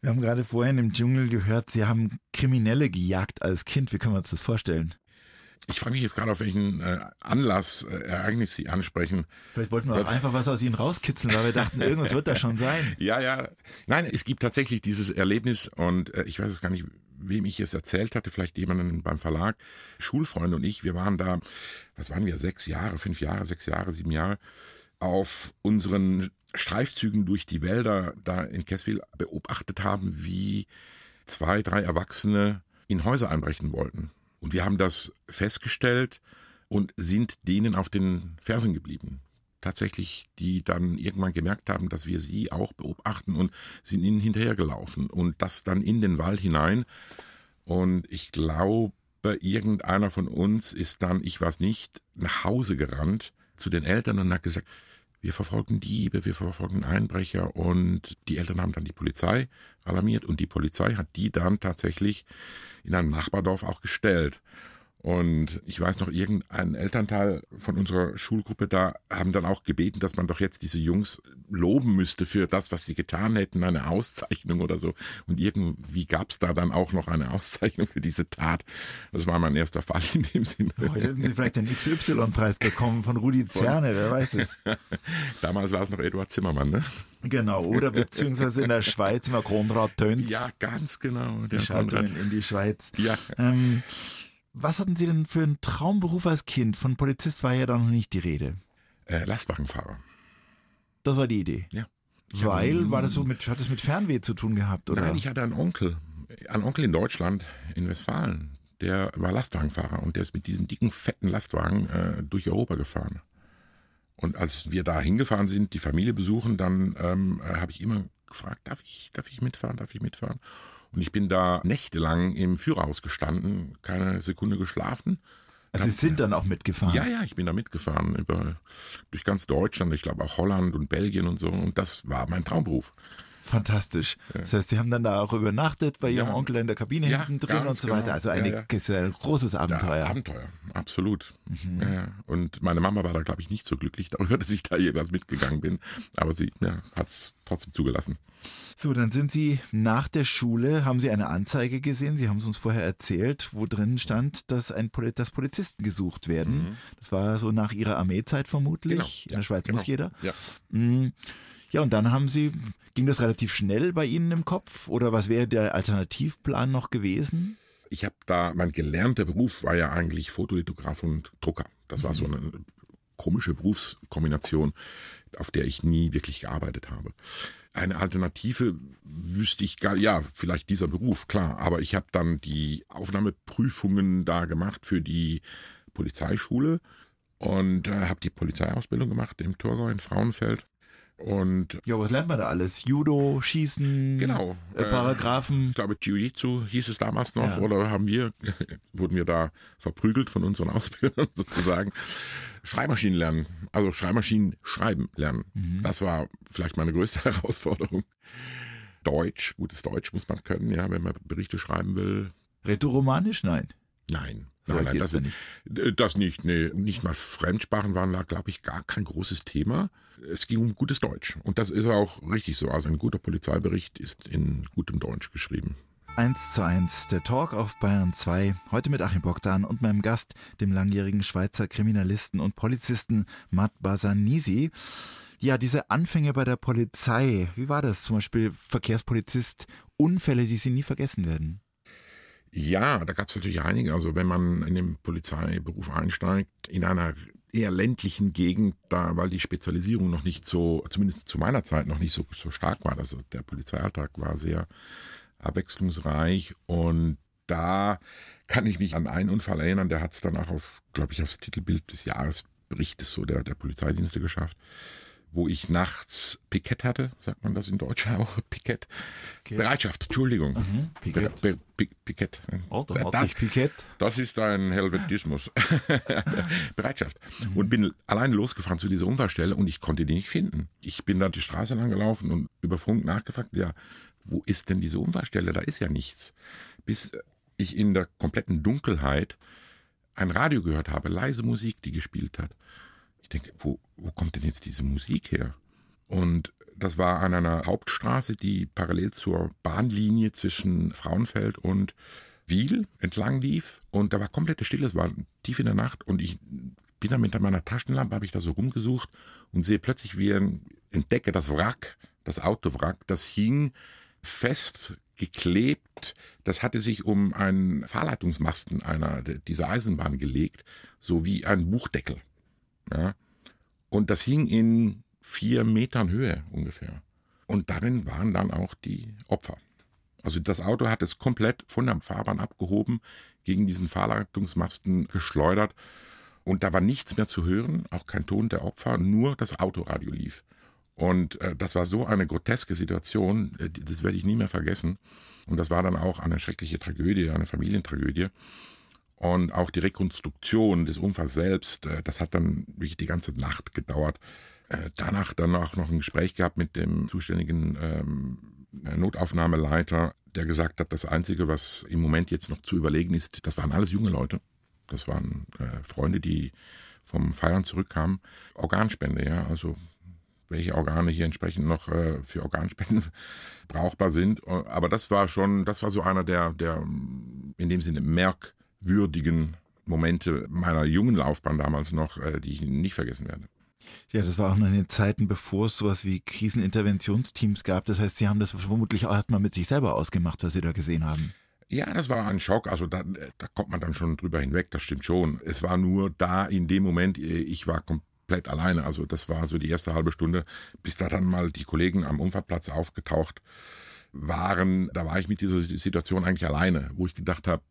Wir haben gerade vorhin im Dschungel gehört, Sie haben Kriminelle gejagt als Kind. Wie können wir uns das vorstellen? Ich frage mich jetzt gerade, auf welchen äh, Anlass, äh, Ereignis Sie ansprechen. Vielleicht wollten wir auch einfach was aus Ihnen rauskitzeln, weil wir dachten, *laughs* irgendwas wird da schon sein. Ja, ja. Nein, es gibt tatsächlich dieses Erlebnis und äh, ich weiß es gar nicht, wem ich es erzählt hatte, vielleicht jemanden beim Verlag. Schulfreunde und ich, wir waren da, was waren wir, sechs Jahre, fünf Jahre, sechs Jahre, sieben Jahre auf unseren Streifzügen durch die Wälder da in Kesswil beobachtet haben, wie zwei, drei Erwachsene in Häuser einbrechen wollten. Und wir haben das festgestellt und sind denen auf den Fersen geblieben. Tatsächlich, die dann irgendwann gemerkt haben, dass wir sie auch beobachten und sind ihnen hinterhergelaufen und das dann in den Wald hinein. Und ich glaube, irgendeiner von uns ist dann, ich weiß nicht, nach Hause gerannt zu den Eltern und hat gesagt, wir verfolgen Diebe, wir verfolgen Einbrecher und die Eltern haben dann die Polizei alarmiert und die Polizei hat die dann tatsächlich in einem Nachbardorf auch gestellt. Und ich weiß noch, irgendein Elternteil von unserer Schulgruppe da haben dann auch gebeten, dass man doch jetzt diese Jungs loben müsste für das, was sie getan hätten, eine Auszeichnung oder so. Und irgendwie gab es da dann auch noch eine Auszeichnung für diese Tat. Das war mein erster Fall in dem Sinne. Heute hätten Sie vielleicht den XY-Preis bekommen von Rudi Zerne, wer weiß es. *laughs* Damals war es noch Eduard Zimmermann, ne? Genau, oder beziehungsweise in der Schweiz immer Konrad Tönz. Ja, ganz genau. Der die Schaltungen in die Schweiz. Ja. Ähm, was hatten Sie denn für einen Traumberuf als Kind? Von Polizist war ja da noch nicht die Rede. Äh, Lastwagenfahrer. Das war die Idee. Ja. Weil, war das so mit, hat es mit Fernweh zu tun gehabt, oder? Nein, ich hatte einen Onkel, einen Onkel in Deutschland, in Westfalen, der war Lastwagenfahrer und der ist mit diesen dicken, fetten Lastwagen äh, durch Europa gefahren. Und als wir da hingefahren sind, die Familie besuchen, dann ähm, äh, habe ich immer gefragt, darf ich, darf ich mitfahren, darf ich mitfahren? Und ich bin da nächtelang im Führerhaus gestanden, keine Sekunde geschlafen. Also Sie sind dann auch mitgefahren? Ja, ja, ich bin da mitgefahren über, durch ganz Deutschland, ich glaube auch Holland und Belgien und so. Und das war mein Traumberuf. Fantastisch. Ja. Das heißt, Sie haben dann da auch übernachtet bei Ihrem ja. Onkel in der Kabine ja, hinten drin und so weiter. Genau. Also eine, ein großes Abenteuer. Abenteuer, absolut. Mhm. Und meine Mama war da, glaube ich, nicht so glücklich darüber, *laughs* dass ich da jeweils mitgegangen bin. Aber sie hat es trotzdem zugelassen. So, dann sind Sie nach der Schule, haben Sie eine Anzeige gesehen, Sie haben es uns vorher erzählt, wo drin stand, dass, ein Poli dass Polizisten gesucht werden. Mhm. Das war so nach Ihrer Armeezeit vermutlich. Genau. In der Schweiz genau. muss jeder. Ja. Mhm. Ja, und dann haben Sie, ging das relativ schnell bei Ihnen im Kopf oder was wäre der Alternativplan noch gewesen? Ich habe da, mein gelernter Beruf war ja eigentlich Fotolithograf und Drucker. Das war so mhm. eine komische Berufskombination, auf der ich nie wirklich gearbeitet habe. Eine Alternative wüsste ich gar, ja, vielleicht dieser Beruf, klar, aber ich habe dann die Aufnahmeprüfungen da gemacht für die Polizeischule und äh, habe die Polizeiausbildung gemacht im Thurgau in Frauenfeld und ja, was lernt man da alles? Judo, Schießen, genau, äh, Paragraphen. Äh, ich glaube, Jiu-Jitsu hieß es damals noch, ja. oder haben wir, *laughs* wurden wir da verprügelt von unseren *laughs* Ausbildern sozusagen. Schreibmaschinen lernen, also Schreibmaschinen schreiben lernen. Mhm. Das war vielleicht meine größte *laughs* Herausforderung. Deutsch, gutes Deutsch muss man können, ja, wenn man Berichte schreiben will. Rätoromanisch? Nein. Nein. So nein, nein, das, ja nicht. Äh, das nicht. Nee, nicht mal Fremdsprachen waren da, glaube ich, gar kein großes Thema. Es ging um gutes Deutsch. Und das ist auch richtig so. Also ein guter Polizeibericht ist in gutem Deutsch geschrieben. 1 zu 1, der Talk auf Bayern 2. Heute mit Achim Bogdan und meinem Gast, dem langjährigen Schweizer Kriminalisten und Polizisten Matt Basanisi. Ja, diese Anfänge bei der Polizei, wie war das? Zum Beispiel Verkehrspolizist, Unfälle, die Sie nie vergessen werden. Ja, da gab es natürlich einige. Also wenn man in den Polizeiberuf einsteigt, in einer eher ländlichen Gegend, da, weil die Spezialisierung noch nicht so, zumindest zu meiner Zeit noch nicht so, so stark war. Also der Polizeialltag war sehr abwechslungsreich und da kann ich mich an einen Unfall erinnern, der hat es danach auf, glaube ich, aufs Titelbild des Jahresberichtes so der, der Polizeidienste geschafft, wo ich nachts Pikett hatte, sagt man das in Deutsch *laughs* auch, Pikett. Okay. Bereitschaft, Entschuldigung. Mhm, Pikett. Be, Be, Pikett. Oh, da Da- hatte ich Pikett. das ist ein Helvetismus. *laughs* Bereitschaft. Und bin alleine losgefahren zu dieser Unfallstelle und ich konnte die nicht finden. Ich bin da die Straße lang gelaufen und über Funk nachgefragt, ja, wo ist denn diese Unfallstelle? Da ist ja nichts. Bis ich in der kompletten Dunkelheit ein Radio gehört habe, leise Musik, die gespielt hat. Denke, wo, wo kommt denn jetzt diese Musik her? Und das war an einer Hauptstraße, die parallel zur Bahnlinie zwischen Frauenfeld und Wiel entlang lief. Und da war komplette Stille, es war tief in der Nacht. Und ich bin da mit meiner Taschenlampe, habe ich da so rumgesucht und sehe plötzlich, wie ein, entdecke das Wrack, das Autowrack, das hing fest geklebt. Das hatte sich um einen Fahrleitungsmasten einer dieser Eisenbahn gelegt, so wie ein Buchdeckel. Ja. Und das hing in vier Metern Höhe ungefähr. Und darin waren dann auch die Opfer. Also das Auto hat es komplett von der Fahrbahn abgehoben, gegen diesen Fahrleitungsmasten geschleudert. Und da war nichts mehr zu hören, auch kein Ton der Opfer, nur das Autoradio lief. Und äh, das war so eine groteske Situation, äh, das werde ich nie mehr vergessen. Und das war dann auch eine schreckliche Tragödie, eine Familientragödie. Und auch die Rekonstruktion des Unfalls selbst, äh, das hat dann wirklich die ganze Nacht gedauert. Äh, danach dann auch noch ein Gespräch gehabt mit dem zuständigen ähm, Notaufnahmeleiter, der gesagt hat, das Einzige, was im Moment jetzt noch zu überlegen ist, das waren alles junge Leute. Das waren äh, Freunde, die vom Feiern zurückkamen. Organspende, ja, also welche Organe hier entsprechend noch äh, für Organspenden *laughs* brauchbar sind. Aber das war schon, das war so einer der, der in dem Sinne merkwürdigen Momente meiner jungen Laufbahn damals noch, äh, die ich nicht vergessen werde. Ja, das war auch noch in den Zeiten, bevor es sowas wie Kriseninterventionsteams gab. Das heißt, Sie haben das vermutlich auch erstmal mit sich selber ausgemacht, was Sie da gesehen haben. Ja, das war ein Schock. Also da, da kommt man dann schon drüber hinweg, das stimmt schon. Es war nur da in dem Moment, äh, ich war komplett alleine. Also das war so die erste halbe Stunde, bis da dann mal die Kollegen am Unfallplatz aufgetaucht waren. Da war ich mit dieser Situation eigentlich alleine, wo ich gedacht habe,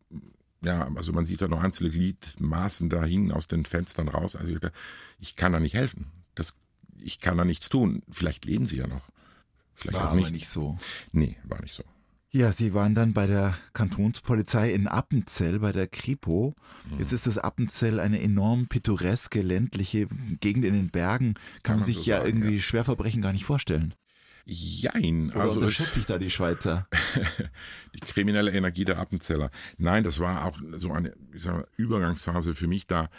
ja, also man sieht da noch einzelne Gliedmaßen da hingen aus den Fenstern raus. Also ich, dachte, ich kann da nicht helfen. Das, ich kann da nichts tun. Vielleicht leben sie ja noch. Vielleicht War auch aber nicht. nicht so. Nee, war nicht so. Ja, Sie waren dann bei der Kantonspolizei in Appenzell, bei der Kripo. Jetzt ist das Appenzell eine enorm pittoreske, ländliche Gegend in den Bergen. Kann, Kann man sich so ja sagen, irgendwie Schwerverbrechen gar nicht vorstellen. Jein, Oder also es, unterschätze ich da die Schweizer? *laughs* die kriminelle Energie der Appenzeller. Nein, das war auch so eine mal, Übergangsphase für mich da.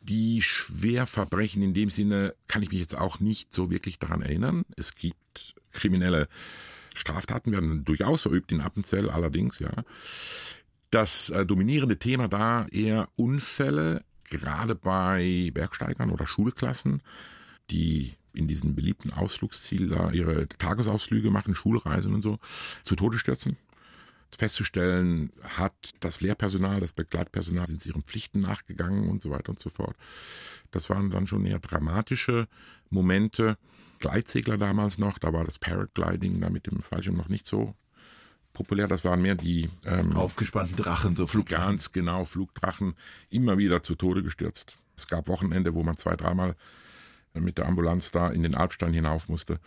Die Schwerverbrechen in dem Sinne kann ich mich jetzt auch nicht so wirklich daran erinnern. Es gibt kriminelle Straftaten, werden durchaus verübt in Appenzell allerdings, ja. Das äh, dominierende Thema da eher Unfälle, gerade bei Bergsteigern oder Schulklassen, die in diesen beliebten Ausflugsziel da ihre Tagesausflüge machen, Schulreisen und so, zu Tode stürzen. Festzustellen, hat das Lehrpersonal, das Begleitpersonal, sind sie ihren Pflichten nachgegangen und so weiter und so fort. Das waren dann schon eher dramatische Momente. Gleitsegler damals noch, da war das Paragliding da mit dem Fallschirm noch nicht so populär. Das waren mehr die ähm, Aufgespannten Drachen, so Flugdrachen. Ganz genau, Flugdrachen immer wieder zu Tode gestürzt. Es gab Wochenende, wo man zwei, dreimal mit der Ambulanz da in den Alpstein hinauf musste.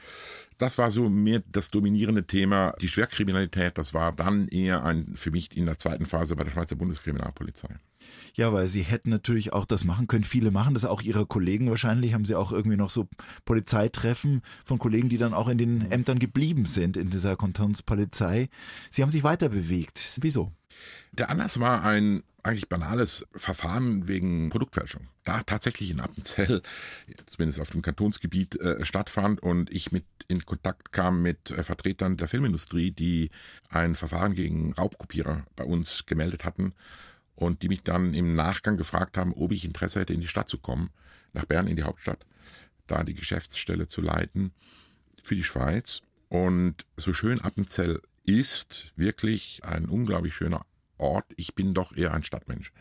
Das war so mehr das dominierende Thema. Die Schwerkriminalität, das war dann eher ein, für mich in der zweiten Phase bei der Schweizer Bundeskriminalpolizei. Ja, weil sie hätten natürlich auch das machen können. Viele machen das, auch ihre Kollegen wahrscheinlich. Haben sie auch irgendwie noch so Polizeitreffen von Kollegen, die dann auch in den Ämtern geblieben sind, in dieser Kantonspolizei. Sie haben sich weiter bewegt. Wieso? Der Anlass war ein eigentlich banales Verfahren wegen Produktfälschung. Da tatsächlich in Appenzell, zumindest auf dem Kantonsgebiet, äh, stattfand und ich mit in Kontakt kam mit äh, Vertretern der Filmindustrie, die ein Verfahren gegen Raubkopierer bei uns gemeldet hatten und die mich dann im Nachgang gefragt haben, ob ich Interesse hätte, in die Stadt zu kommen, nach Bern in die Hauptstadt, da die Geschäftsstelle zu leiten für die Schweiz. Und so schön Appenzell ist, wirklich ein unglaublich schöner Ort. Ich bin doch eher ein Stadtmensch.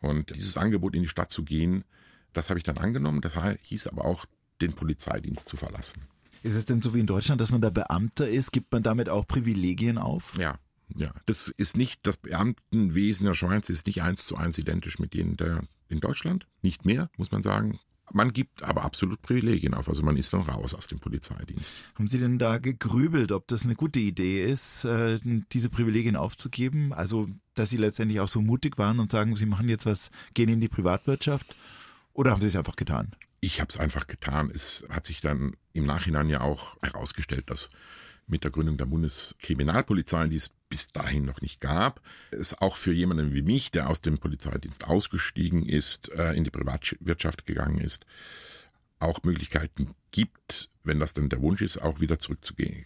Und dieses Angebot in die Stadt zu gehen, das habe ich dann angenommen. Das hieß aber auch, den Polizeidienst zu verlassen. Ist es denn so wie in Deutschland, dass man da Beamter ist? Gibt man damit auch Privilegien auf? Ja, ja. Das ist nicht, das Beamtenwesen der Schweiz ist nicht eins zu eins identisch mit denen der in Deutschland. Nicht mehr, muss man sagen. Man gibt aber absolut Privilegien auf, also man ist dann raus aus dem Polizeidienst. Haben Sie denn da gegrübelt, ob das eine gute Idee ist, äh, diese Privilegien aufzugeben? Also, dass Sie letztendlich auch so mutig waren und sagen, Sie machen jetzt was, gehen in die Privatwirtschaft? Oder haben Sie es einfach getan? Ich habe es einfach getan. Es hat sich dann im Nachhinein ja auch herausgestellt, dass mit der Gründung der Bundeskriminalpolizei, die es bis dahin noch nicht gab, es auch für jemanden wie mich, der aus dem Polizeidienst ausgestiegen ist, äh, in die Privatwirtschaft gegangen ist, auch Möglichkeiten gibt, wenn das dann der Wunsch ist, auch wieder zurückzukehren.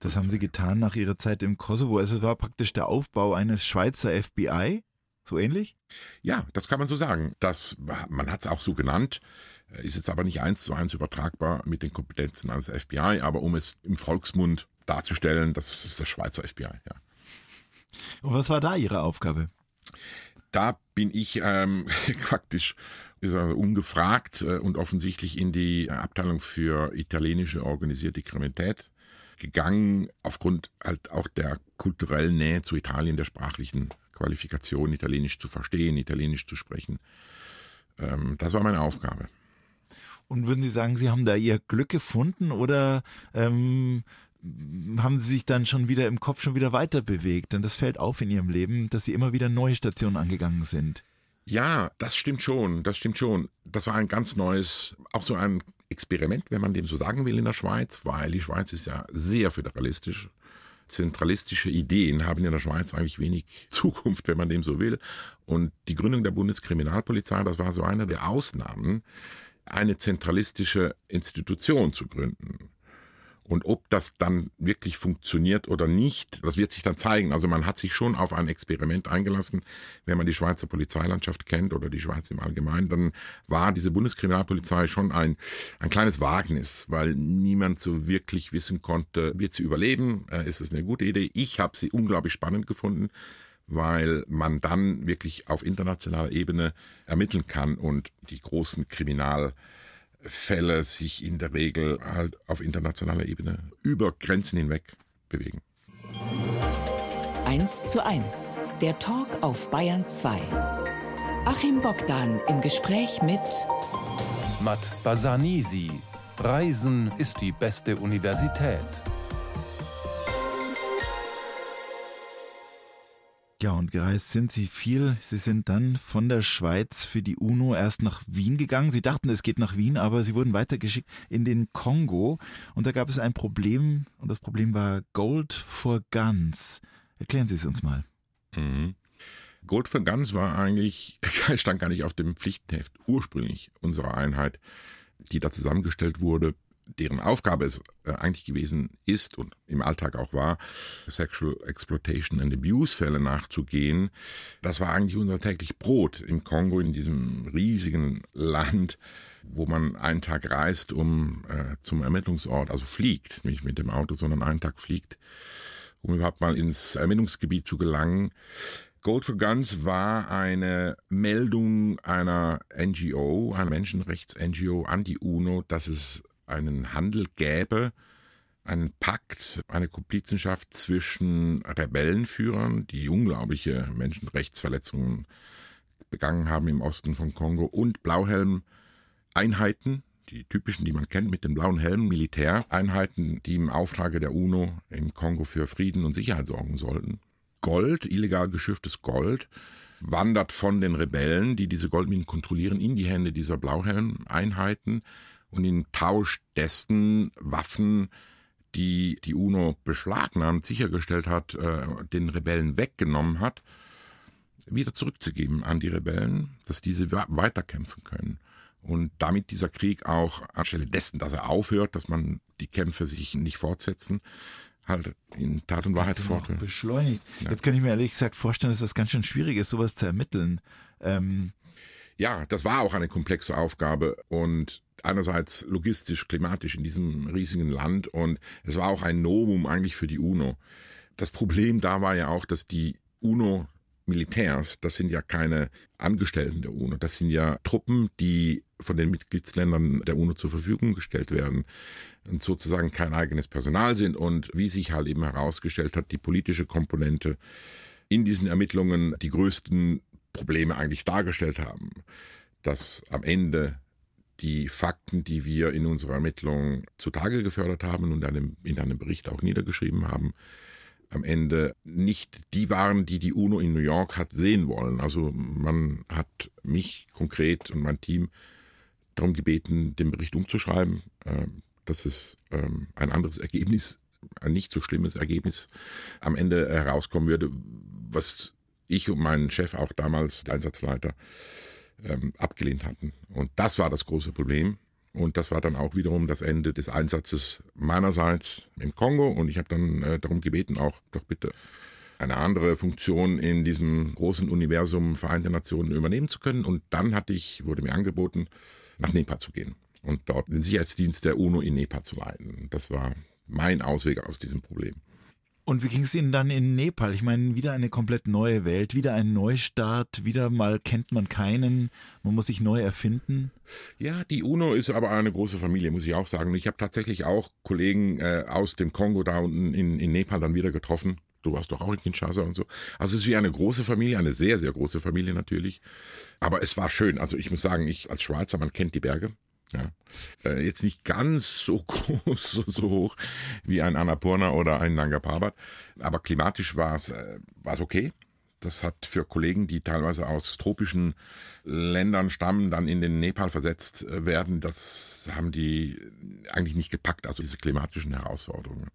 Das haben Sie getan nach Ihrer Zeit im Kosovo. Also es war praktisch der Aufbau eines Schweizer FBI, so ähnlich? Ja, das kann man so sagen. Das, man hat es auch so genannt, ist jetzt aber nicht eins zu eins übertragbar mit den Kompetenzen eines FBI, aber um es im Volksmund darzustellen, das ist das Schweizer FBI, ja. Und was war da Ihre Aufgabe? Da bin ich ähm, *laughs* praktisch ungefragt äh, und offensichtlich in die Abteilung für italienische organisierte Kriminalität gegangen, aufgrund halt auch der kulturellen Nähe zu Italien, der sprachlichen Qualifikation, Italienisch zu verstehen, Italienisch zu sprechen. Ähm, das war meine Aufgabe. Und würden Sie sagen, Sie haben da Ihr Glück gefunden oder ähm, haben Sie sich dann schon wieder im Kopf schon wieder weiter bewegt? Denn das fällt auf in Ihrem Leben, dass Sie immer wieder neue Stationen angegangen sind. Ja, das stimmt schon, das stimmt schon. Das war ein ganz neues, auch so ein Experiment, wenn man dem so sagen will in der Schweiz, weil die Schweiz ist ja sehr föderalistisch. Zentralistische Ideen haben in der Schweiz eigentlich wenig *laughs* Zukunft, wenn man dem so will. Und die Gründung der Bundeskriminalpolizei, das war so eine der Ausnahmen, eine zentralistische Institution zu gründen. Und ob das dann wirklich funktioniert oder nicht, das wird sich dann zeigen. Also man hat sich schon auf ein Experiment eingelassen. Wenn man die Schweizer Polizeilandschaft kennt oder die Schweiz im Allgemeinen, dann war diese Bundeskriminalpolizei schon ein, ein kleines Wagnis, weil niemand so wirklich wissen konnte, wird sie überleben, äh, ist es eine gute Idee. Ich habe sie unglaublich spannend gefunden weil man dann wirklich auf internationaler Ebene ermitteln kann und die großen Kriminalfälle sich in der Regel halt auf internationaler Ebene über Grenzen hinweg bewegen. 1 zu 1, der Talk auf Bayern 2. Achim Bogdan im Gespräch mit Matt Basanisi. Reisen ist die beste Universität. Ja, und gereist sind Sie viel. Sie sind dann von der Schweiz für die UNO erst nach Wien gegangen. Sie dachten, es geht nach Wien, aber Sie wurden weitergeschickt in den Kongo. Und da gab es ein Problem, und das Problem war Gold for Guns. Erklären Sie es uns mal. Mhm. Gold for Guns war eigentlich, *laughs* stand gar nicht auf dem Pflichtenheft ursprünglich unserer Einheit, die da zusammengestellt wurde deren Aufgabe es äh, eigentlich gewesen ist und im Alltag auch war, Sexual Exploitation and Abuse Fälle nachzugehen. Das war eigentlich unser täglich Brot im Kongo, in diesem riesigen Land, wo man einen Tag reist, um äh, zum Ermittlungsort, also fliegt, nicht mit dem Auto, sondern einen Tag fliegt, um überhaupt mal ins Ermittlungsgebiet zu gelangen. Gold for Guns war eine Meldung einer NGO, einer Menschenrechts-NGO an die UNO, dass es einen Handel gäbe, einen Pakt, eine Komplizenschaft zwischen Rebellenführern, die unglaubliche Menschenrechtsverletzungen begangen haben im Osten von Kongo, und Blauhelm-Einheiten, die typischen, die man kennt, mit den blauen Helmen, Militäreinheiten, die im Auftrage der UNO im Kongo für Frieden und Sicherheit sorgen sollten. Gold, illegal geschifftes Gold, wandert von den Rebellen, die diese Goldminen kontrollieren, in die Hände dieser Blauhelmeinheiten und in Tausch dessen Waffen, die die UNO beschlagnahmt, sichergestellt hat, äh, den Rebellen weggenommen hat, wieder zurückzugeben an die Rebellen, dass diese weiterkämpfen können. Und damit dieser Krieg auch anstelle dessen, dass er aufhört, dass man die Kämpfe sich nicht fortsetzen, halt in Tat und Wahrheit fortführen. Beschleunigt. Ja. Jetzt kann ich mir ehrlich gesagt vorstellen, dass das ganz schön schwierig ist, sowas zu ermitteln. Ähm ja, das war auch eine komplexe Aufgabe und einerseits logistisch, klimatisch in diesem riesigen Land und es war auch ein Novum eigentlich für die UNO. Das Problem da war ja auch, dass die UNO Militärs, das sind ja keine Angestellten der UNO, das sind ja Truppen, die von den Mitgliedsländern der UNO zur Verfügung gestellt werden und sozusagen kein eigenes Personal sind und wie sich halt eben herausgestellt hat, die politische Komponente in diesen Ermittlungen die größten Probleme eigentlich dargestellt haben, dass am Ende die Fakten, die wir in unserer Ermittlung zutage gefördert haben und in einem Bericht auch niedergeschrieben haben, am Ende nicht die waren, die die UNO in New York hat sehen wollen. Also man hat mich konkret und mein Team darum gebeten, den Bericht umzuschreiben, äh, dass es ähm, ein anderes Ergebnis, ein nicht so schlimmes Ergebnis am Ende herauskommen würde, was ich und mein Chef auch damals, der Einsatzleiter, ähm, abgelehnt hatten. Und das war das große Problem. Und das war dann auch wiederum das Ende des Einsatzes meinerseits im Kongo. Und ich habe dann äh, darum gebeten, auch doch bitte eine andere Funktion in diesem großen Universum Vereinte Nationen übernehmen zu können. Und dann hatte ich, wurde mir angeboten, nach Nepal zu gehen und dort den Sicherheitsdienst der UNO in Nepal zu leiten. Das war mein Ausweg aus diesem Problem. Und wie ging es Ihnen dann in Nepal? Ich meine, wieder eine komplett neue Welt, wieder ein Neustart, wieder mal kennt man keinen, man muss sich neu erfinden. Ja, die UNO ist aber eine große Familie, muss ich auch sagen. Ich habe tatsächlich auch Kollegen äh, aus dem Kongo da unten in, in Nepal dann wieder getroffen. Du warst doch auch in Kinshasa und so. Also es ist wie eine große Familie, eine sehr, sehr große Familie natürlich. Aber es war schön. Also ich muss sagen, ich als Schweizer, man kennt die Berge. Ja. Äh, jetzt nicht ganz so *laughs* groß, so, so, hoch wie ein Annapurna oder ein Nanga Parbat, aber klimatisch war es äh, okay. Das hat für Kollegen, die teilweise aus tropischen Ländern stammen, dann in den Nepal versetzt äh, werden, das haben die eigentlich nicht gepackt, also diese klimatischen Herausforderungen.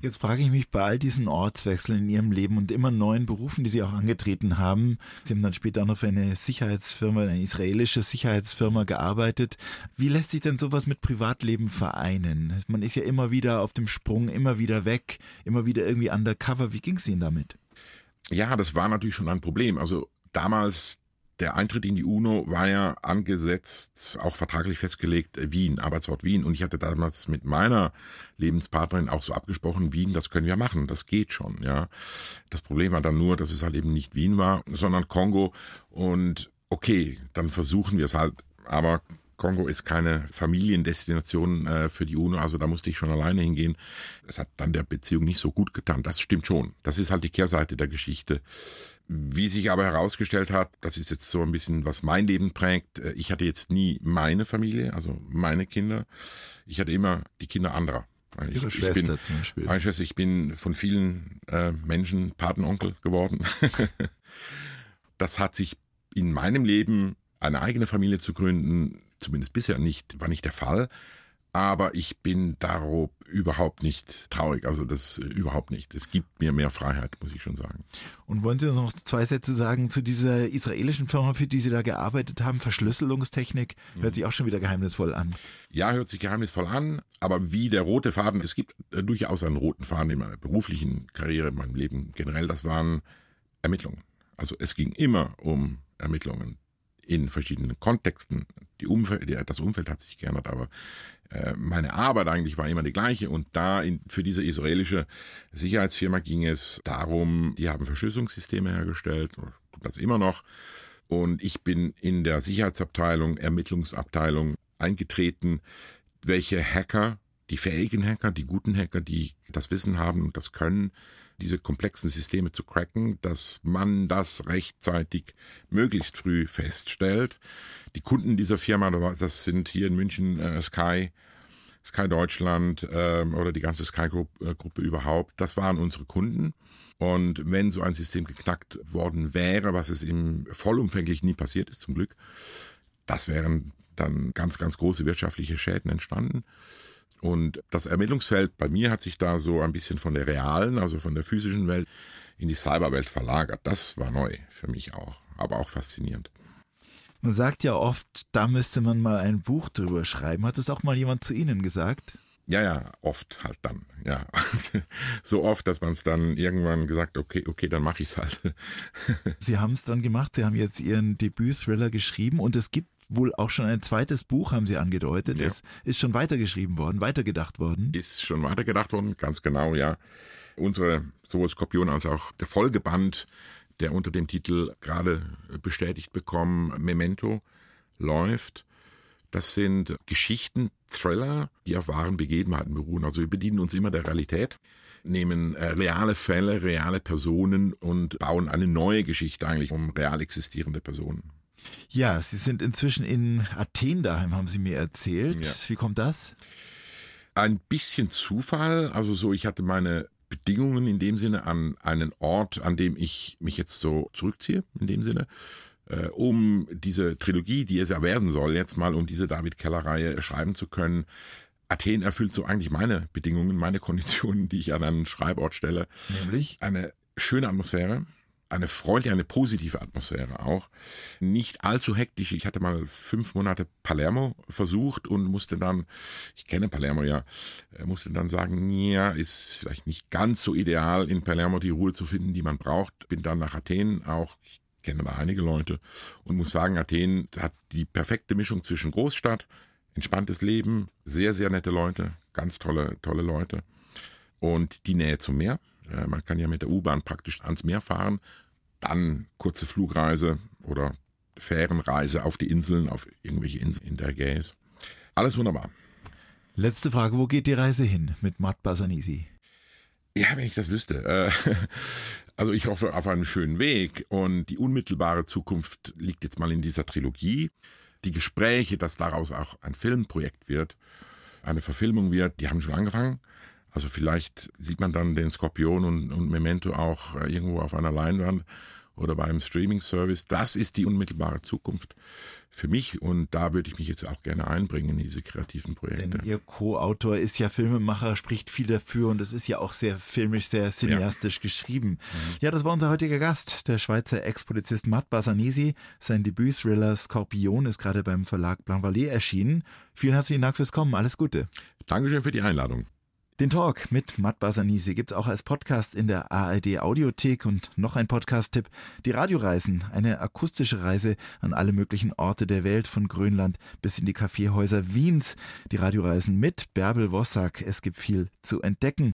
Jetzt frage ich mich bei all diesen Ortswechseln in Ihrem Leben und immer neuen Berufen, die Sie auch angetreten haben, Sie haben dann später auch noch für eine Sicherheitsfirma, eine israelische Sicherheitsfirma gearbeitet. Wie lässt sich denn sowas mit Privatleben vereinen? Man ist ja immer wieder auf dem Sprung, immer wieder weg, immer wieder irgendwie undercover. Wie ging es Ihnen damit? Ja, das war natürlich schon ein Problem. Also damals der Eintritt in die UNO war ja angesetzt, auch vertraglich festgelegt, Wien, Arbeitsort Wien. Und ich hatte damals mit meiner Lebenspartnerin auch so abgesprochen, Wien, das können wir machen, das geht schon, ja. Das Problem war dann nur, dass es halt eben nicht Wien war, sondern Kongo. Und okay, dann versuchen wir es halt. Aber Kongo ist keine Familiendestination äh, für die UNO, also da musste ich schon alleine hingehen. Es hat dann der Beziehung nicht so gut getan. Das stimmt schon. Das ist halt die Kehrseite der Geschichte. Wie sich aber herausgestellt hat, das ist jetzt so ein bisschen, was mein Leben prägt. Äh, ich hatte jetzt nie meine Familie, also meine Kinder. Ich hatte immer die Kinder anderer. Ihre ich, Schwester ich bin, zum Beispiel. Meine Schwester, ich bin von vielen äh, Menschen Patenonkel geworden. *laughs* das hat sich in meinem Leben, eine eigene Familie zu gründen, zumindest bisher nicht, war nicht der Fall aber ich bin darob überhaupt nicht traurig. Also das äh, überhaupt nicht. Es gibt mir mehr Freiheit, muss ich schon sagen. Und wollen Sie uns noch zwei Sätze sagen zu dieser israelischen Firma, für die Sie da gearbeitet haben? Verschlüsselungstechnik hört sich auch schon wieder geheimnisvoll an. Ja, hört sich geheimnisvoll an, aber wie der rote Faden, es gibt äh, durchaus einen roten Faden in meiner beruflichen Karriere, in meinem Leben generell, das waren Ermittlungen. Also es ging immer um Ermittlungen in verschiedenen Kontexten. Umfeld, das Umfeld hat sich geändert, aber äh, meine Arbeit eigentlich war immer die gleiche. Und da in, für diese israelische Sicherheitsfirma ging es darum, die haben Verschlüsselungssysteme hergestellt, tut das immer noch. Und ich bin in der Sicherheitsabteilung, Ermittlungsabteilung eingetreten, welche Hacker, die fähigen Hacker, die guten Hacker, die das Wissen haben und das können, diese komplexen Systeme zu cracken, dass man das rechtzeitig möglichst früh feststellt. Die Kunden dieser Firma, das sind hier in München äh, Sky, Sky Deutschland äh, oder die ganze Sky-Gruppe äh, überhaupt, das waren unsere Kunden. Und wenn so ein System geknackt worden wäre, was es im vollumfänglich nie passiert ist, zum Glück, das wären dann ganz, ganz große wirtschaftliche Schäden entstanden. Und das Ermittlungsfeld bei mir hat sich da so ein bisschen von der realen, also von der physischen Welt in die Cyberwelt verlagert. Das war neu für mich auch, aber auch faszinierend. Man sagt ja oft, da müsste man mal ein Buch drüber schreiben. Hat das auch mal jemand zu Ihnen gesagt? Ja, ja, oft halt dann. Ja, *laughs* so oft, dass man es dann irgendwann gesagt, okay, okay, dann mache ich es halt. *laughs* Sie haben es dann gemacht. Sie haben jetzt Ihren Debüt-Thriller geschrieben und es gibt wohl auch schon ein zweites Buch, haben Sie angedeutet. Ja. Es ist schon weitergeschrieben worden, weitergedacht worden. Ist schon weitergedacht worden, ganz genau, ja. Unsere, sowohl Skorpion als auch der Folgeband, der unter dem Titel gerade bestätigt bekommen, Memento, läuft. Das sind Geschichten, Thriller, die auf wahren Begebenheiten beruhen. Also wir bedienen uns immer der Realität, nehmen äh, reale Fälle, reale Personen und bauen eine neue Geschichte eigentlich um real existierende Personen. Ja, Sie sind inzwischen in Athen daheim, haben Sie mir erzählt. Ja. Wie kommt das? Ein bisschen Zufall. Also so, ich hatte meine Bedingungen in dem Sinne an einen Ort, an dem ich mich jetzt so zurückziehe, in dem Sinne, äh, um diese Trilogie, die es ja werden soll, jetzt mal um diese David Keller-Reihe schreiben zu können. Athen erfüllt so eigentlich meine Bedingungen, meine Konditionen, die ich an einen Schreibort stelle. Nämlich? Eine schöne Atmosphäre, eine freundliche, eine positive Atmosphäre auch. Nicht allzu hektisch. Ich hatte mal fünf Monate Palermo versucht und musste dann, ich kenne Palermo ja, äh, musste dann sagen, ja, ist vielleicht nicht ganz so ideal, in Palermo die Ruhe zu finden, die man braucht. Bin dann nach Athen auch, ich kenne da einige Leute und muss sagen, Athen hat die perfekte Mischung zwischen Großstadt, entspanntes Leben, sehr, sehr nette Leute, ganz tolle, tolle Leute und die Nähe zum Meer. Äh, man kann ja mit der U-Bahn praktisch ans Meer fahren, dann kurze Flugreise oder Fährenreise auf die Inseln, auf irgendwelche Inseln in der Ägäis. Alles wunderbar. Letzte Frage, wo geht die Reise hin mit Matt Basanisi? Ja, wenn ich das wüsste. Äh, *laughs* also ich hoffe auf einen schönen Weg und die unmittelbare Zukunft liegt jetzt mal in dieser Trilogie. Die Gespräche, dass daraus auch ein Filmprojekt wird, eine Verfilmung wird, die haben schon angefangen. Also vielleicht sieht man dann den Skorpion und, und Memento auch äh, irgendwo auf einer Leinwand oder beim Streaming-Service. Das ist die unmittelbare Zukunft für mich und da würde ich mich jetzt auch gerne einbringen in diese kreativen Projekte. Denn Ihr Co-Autor ist ja Filmemacher, spricht viel dafür und es ist ja auch sehr filmisch, sehr cineastisch ja. geschrieben. Mhm. Ja, das war unser heutiger Gast, der Schweizer Ex-Polizist Matt Basanesi. Sein Debüt-Thriller Skorpion ist gerade beim Verlag Blanc erschienen. Vielen herzlichen Dank fürs Kommen, alles Gute. Dankeschön für die Einladung. Den Talk mit Matt Basanisi gibt's auch als Podcast in der ARD Audiothek und noch ein Podcast-Tipp. Die Radioreisen, eine akustische Reise an alle möglichen Orte der Welt von Grönland bis in die Kaffeehäuser Wiens. Die Radioreisen mit Bärbel Wossack. Es gibt viel zu entdecken.